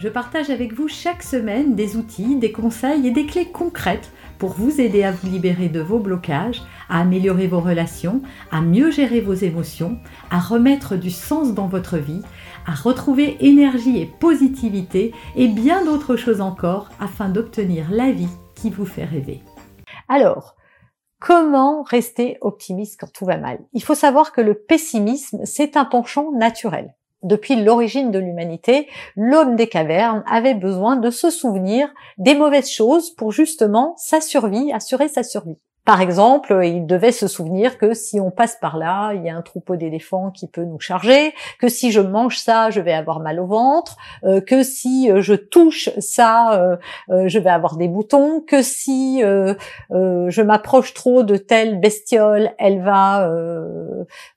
je partage avec vous chaque semaine des outils, des conseils et des clés concrètes pour vous aider à vous libérer de vos blocages, à améliorer vos relations, à mieux gérer vos émotions, à remettre du sens dans votre vie, à retrouver énergie et positivité et bien d'autres choses encore afin d'obtenir la vie qui vous fait rêver. Alors, comment rester optimiste quand tout va mal? Il faut savoir que le pessimisme, c'est un penchant naturel. Depuis l'origine de l'humanité, l'homme des cavernes avait besoin de se souvenir des mauvaises choses pour justement sa survie, assurer sa survie. Par exemple, il devait se souvenir que si on passe par là, il y a un troupeau d'éléphants qui peut nous charger, que si je mange ça, je vais avoir mal au ventre, euh, que si euh, je touche ça, euh, je vais avoir des boutons, que si je m'approche trop de telle bestiole, elle va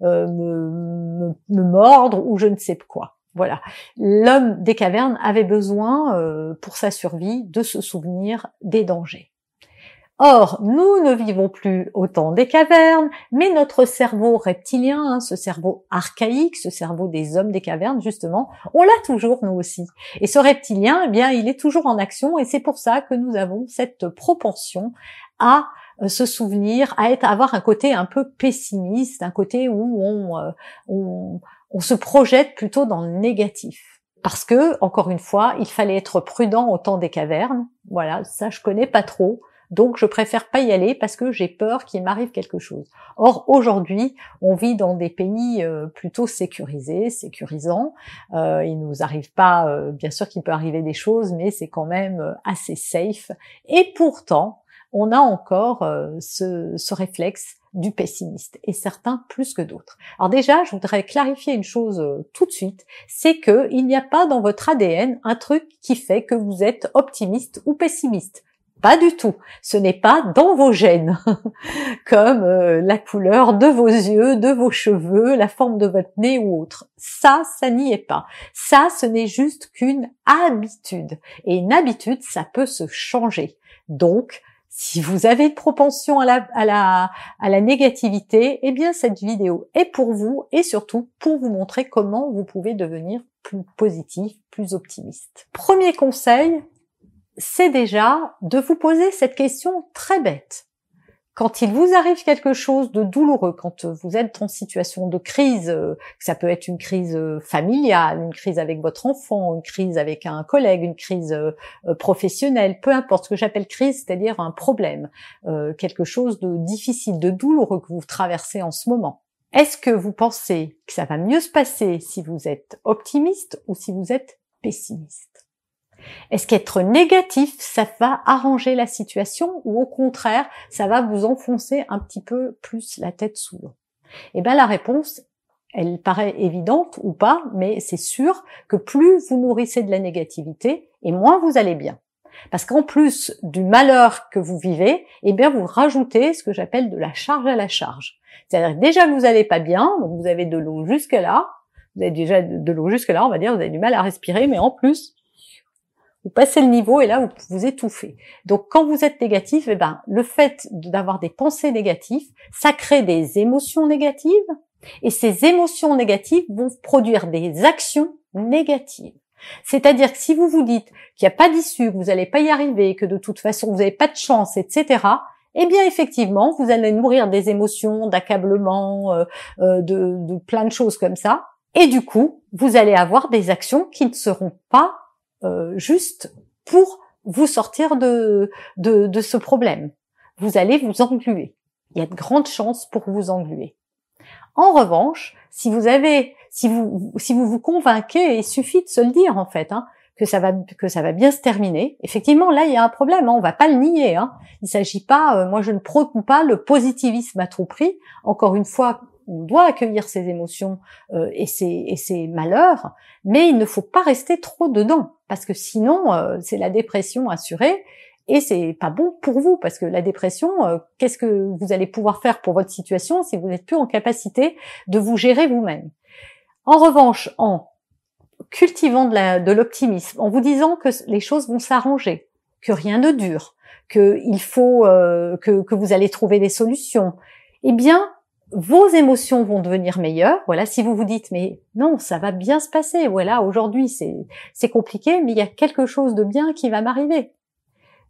me, me, mordre ou je ne sais quoi. Voilà. L'homme des cavernes avait besoin, pour sa survie, de se souvenir des dangers. Or, nous ne vivons plus au temps des cavernes, mais notre cerveau reptilien, hein, ce cerveau archaïque, ce cerveau des hommes des cavernes, justement, on l'a toujours nous aussi. Et ce reptilien, eh bien, il est toujours en action, et c'est pour ça que nous avons cette propension à euh, se souvenir, à être, avoir un côté un peu pessimiste, un côté où on, euh, on, on se projette plutôt dans le négatif parce que, encore une fois, il fallait être prudent au temps des cavernes. Voilà, ça je connais pas trop. Donc je préfère pas y aller parce que j'ai peur qu'il m'arrive quelque chose. Or aujourd'hui, on vit dans des pays euh, plutôt sécurisés, sécurisants. Euh, il nous arrive pas, euh, bien sûr qu'il peut arriver des choses, mais c'est quand même euh, assez safe. Et pourtant, on a encore ce, ce réflexe du pessimiste et certains plus que d'autres. Alors déjà, je voudrais clarifier une chose tout de suite, c'est que il n'y a pas dans votre ADN un truc qui fait que vous êtes optimiste ou pessimiste. Pas du tout. Ce n'est pas dans vos gènes, comme euh, la couleur de vos yeux, de vos cheveux, la forme de votre nez ou autre. Ça, ça n'y est pas. Ça, ce n'est juste qu'une habitude. Et une habitude, ça peut se changer. Donc, si vous avez une propension à la, à la, à la négativité, eh bien cette vidéo est pour vous et surtout pour vous montrer comment vous pouvez devenir plus positif, plus optimiste. Premier conseil, c'est déjà de vous poser cette question très bête. Quand il vous arrive quelque chose de douloureux, quand vous êtes en situation de crise, euh, ça peut être une crise euh, familiale, une crise avec votre enfant, une crise avec un collègue, une crise euh, professionnelle, peu importe ce que j'appelle crise, c'est-à-dire un problème, quelque chose de difficile, de douloureux que vous traversez en ce moment. Est-ce que vous pensez que ça va mieux se passer si vous êtes optimiste ou si vous êtes pessimiste? Est-ce qu'être négatif, ça va arranger la situation ou au contraire, ça va vous enfoncer un petit peu plus la tête sous l'eau? Eh bien, la réponse, elle paraît évidente ou pas, mais c'est sûr que plus vous nourrissez de la négativité, et moins vous allez bien. Parce qu'en plus du malheur que vous vivez, eh bien, vous rajoutez ce que j'appelle de la charge à la charge. C'est-à-dire déjà vous n'allez pas bien, donc vous avez de l'eau jusque là, vous avez déjà de l'eau jusque là, on va dire, vous avez du mal à respirer, mais en plus, vous passez le niveau et là vous vous étouffez. Donc quand vous êtes négatif, eh ben le fait d'avoir des pensées négatives, ça crée des émotions négatives et ces émotions négatives vont produire des actions négatives. C'est-à-dire que si vous vous dites qu'il n'y a pas d'issue, que vous n'allez pas y arriver, que de toute façon vous n'avez pas de chance, etc., eh bien effectivement, vous allez nourrir des émotions, d'accablement, euh, euh, de, de plein de choses comme ça. Et du coup, vous allez avoir des actions qui ne seront pas juste pour vous sortir de, de, de ce problème. Vous allez vous engluer. Il y a de grandes chances pour vous engluer. En revanche, si vous avez, si vous, si vous vous convainquez, il suffit de se le dire en fait, hein, que ça va, que ça va bien se terminer. Effectivement, là, il y a un problème. Hein, on va pas le nier. Hein. Il s'agit pas, euh, moi, je ne prône pas le positivisme à tout prix. Encore une fois, on doit accueillir ses émotions euh, et, ses, et ses malheurs, mais il ne faut pas rester trop dedans, parce que sinon, euh, c'est la dépression assurée, et c'est pas bon pour vous parce que la dépression, euh, qu'est-ce que vous allez pouvoir faire pour votre situation si vous n'êtes plus en capacité de vous gérer vous-même? En revanche, en cultivant de l'optimisme, en vous disant que les choses vont s'arranger, que rien ne dure, que il faut euh, que, que vous allez trouver des solutions, eh bien vos émotions vont devenir meilleures. Voilà, si vous vous dites mais non, ça va bien se passer. Voilà, aujourd'hui c'est c'est compliqué, mais il y a quelque chose de bien qui va m'arriver.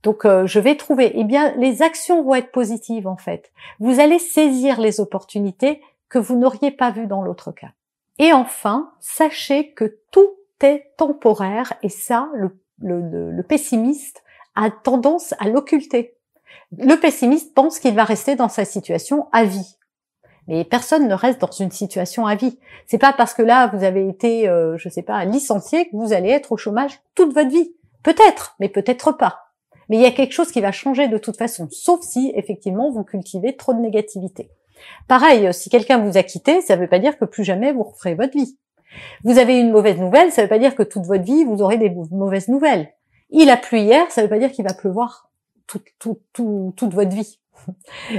Donc euh, je vais trouver. Eh bien, les actions vont être positives en fait. Vous allez saisir les opportunités que vous n'auriez pas vues dans l'autre cas. Et enfin, sachez que tout est temporaire et ça, le, le, le pessimiste a tendance à l'occulter. Le pessimiste pense qu'il va rester dans sa situation à vie. Mais personne ne reste dans une situation à vie. C'est pas parce que là vous avez été, euh, je sais pas, licencié que vous allez être au chômage toute votre vie. Peut-être, mais peut-être pas. Mais il y a quelque chose qui va changer de toute façon, sauf si effectivement vous cultivez trop de négativité. Pareil, si quelqu'un vous a quitté, ça ne veut pas dire que plus jamais vous referez votre vie. Vous avez une mauvaise nouvelle, ça ne veut pas dire que toute votre vie vous aurez des mauvaises nouvelles. Il a plu hier, ça ne veut pas dire qu'il va pleuvoir toute, toute votre vie.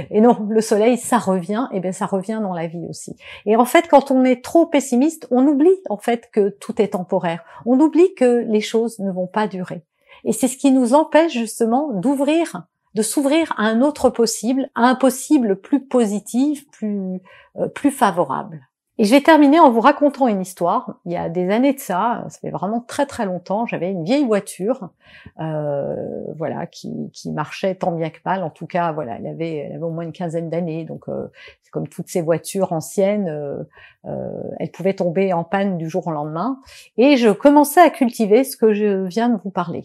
Et non, le soleil, ça revient, et bien ça revient dans la vie aussi. Et en fait, quand on est trop pessimiste, on oublie en fait que tout est temporaire. On oublie que les choses ne vont pas durer. Et c'est ce qui nous empêche justement d'ouvrir, de s'ouvrir à un autre possible, à un possible plus positif, plus, euh, plus favorable. Et je vais terminer en vous racontant une histoire. Il y a des années de ça, ça fait vraiment très très longtemps, j'avais une vieille voiture, euh, voilà, qui, qui, marchait tant bien que mal. En tout cas, voilà, elle avait, avait au moins une quinzaine d'années, donc euh, c'est comme toutes ces voitures anciennes, euh, euh, elle pouvait tomber en panne du jour au lendemain. Et je commençais à cultiver ce que je viens de vous parler.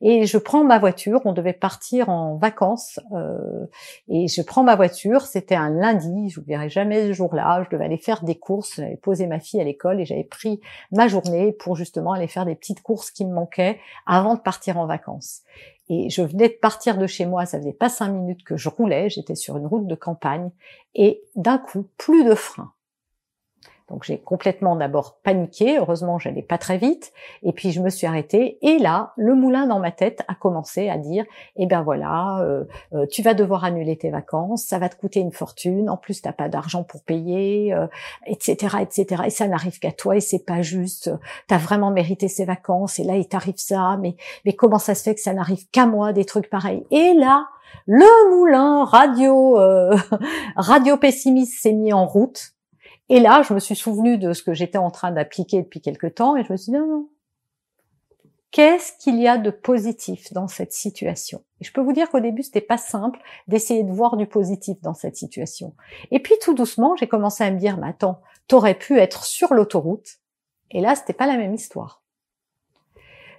Et je prends ma voiture, on devait partir en vacances, euh, et je prends ma voiture, c'était un lundi, je verrai jamais ce jour-là, je devais aller faire des courses, j'avais posé ma fille à l'école et j'avais pris ma journée pour justement aller faire des petites courses qui me manquaient avant de partir en vacances. Et je venais de partir de chez moi, ça faisait pas cinq minutes que je roulais, j'étais sur une route de campagne, et d'un coup, plus de frein. Donc j'ai complètement d'abord paniqué, heureusement j'allais pas très vite, et puis je me suis arrêtée, et là, le moulin dans ma tête a commencé à dire, eh ben voilà, euh, euh, tu vas devoir annuler tes vacances, ça va te coûter une fortune, en plus t'as pas d'argent pour payer, etc., euh, etc., et ça n'arrive qu'à toi, et c'est pas juste, t'as vraiment mérité ces vacances, et là il t'arrive ça, mais, mais comment ça se fait que ça n'arrive qu'à moi, des trucs pareils? Et là, le moulin radio, radio pessimiste s'est mis en route, et là, je me suis souvenu de ce que j'étais en train d'appliquer depuis quelque temps et je me suis dit non, non. Qu'est-ce qu'il y a de positif dans cette situation? Et je peux vous dire qu'au début, c'était pas simple d'essayer de voir du positif dans cette situation. Et puis tout doucement, j'ai commencé à me dire mais attends, t'aurais pu être sur l'autoroute et là, c'était pas la même histoire.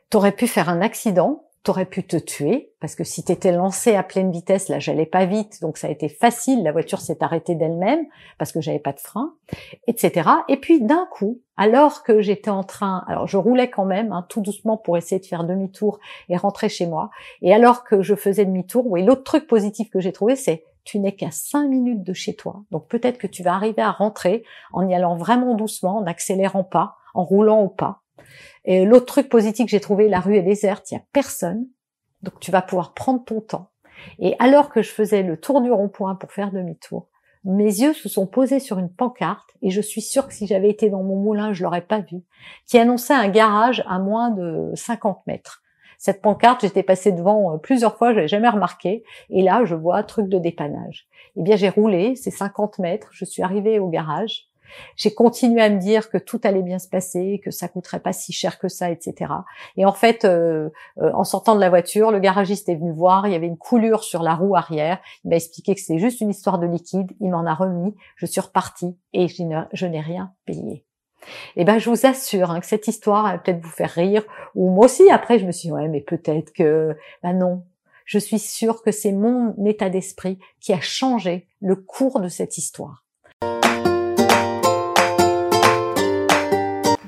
T'aurais pu faire un accident t'aurais pu te tuer parce que si t'étais lancé à pleine vitesse, là j'allais pas vite, donc ça a été facile, la voiture s'est arrêtée d'elle-même parce que j'avais pas de frein, etc. Et puis d'un coup, alors que j'étais en train, alors je roulais quand même hein, tout doucement pour essayer de faire demi-tour et rentrer chez moi, et alors que je faisais demi-tour, oui, l'autre truc positif que j'ai trouvé, c'est tu n'es qu'à cinq minutes de chez toi, donc peut-être que tu vas arriver à rentrer en y allant vraiment doucement, en n'accélérant pas, en roulant au pas. Et l'autre truc positif que j'ai trouvé, la rue est déserte, il y a personne. Donc tu vas pouvoir prendre ton temps. Et alors que je faisais le tour du rond-point pour faire demi-tour, mes yeux se sont posés sur une pancarte, et je suis sûre que si j'avais été dans mon moulin, je l'aurais pas vu, qui annonçait un garage à moins de 50 mètres. Cette pancarte, j'étais passée devant euh, plusieurs fois, je l'avais jamais remarqué, et là, je vois un truc de dépannage. Eh bien, j'ai roulé, c'est 50 mètres, je suis arrivée au garage, j'ai continué à me dire que tout allait bien se passer, que ça coûterait pas si cher que ça, etc. Et en fait, euh, euh, en sortant de la voiture, le garagiste est venu voir, il y avait une coulure sur la roue arrière. Il m'a expliqué que c'était juste une histoire de liquide. Il m'en a remis. Je suis repartie et je n'ai rien payé. Eh ben, je vous assure hein, que cette histoire va peut-être vous faire rire. Ou moi aussi, après, je me suis dit, ouais, mais peut-être que, ben non. Je suis sûre que c'est mon état d'esprit qui a changé le cours de cette histoire.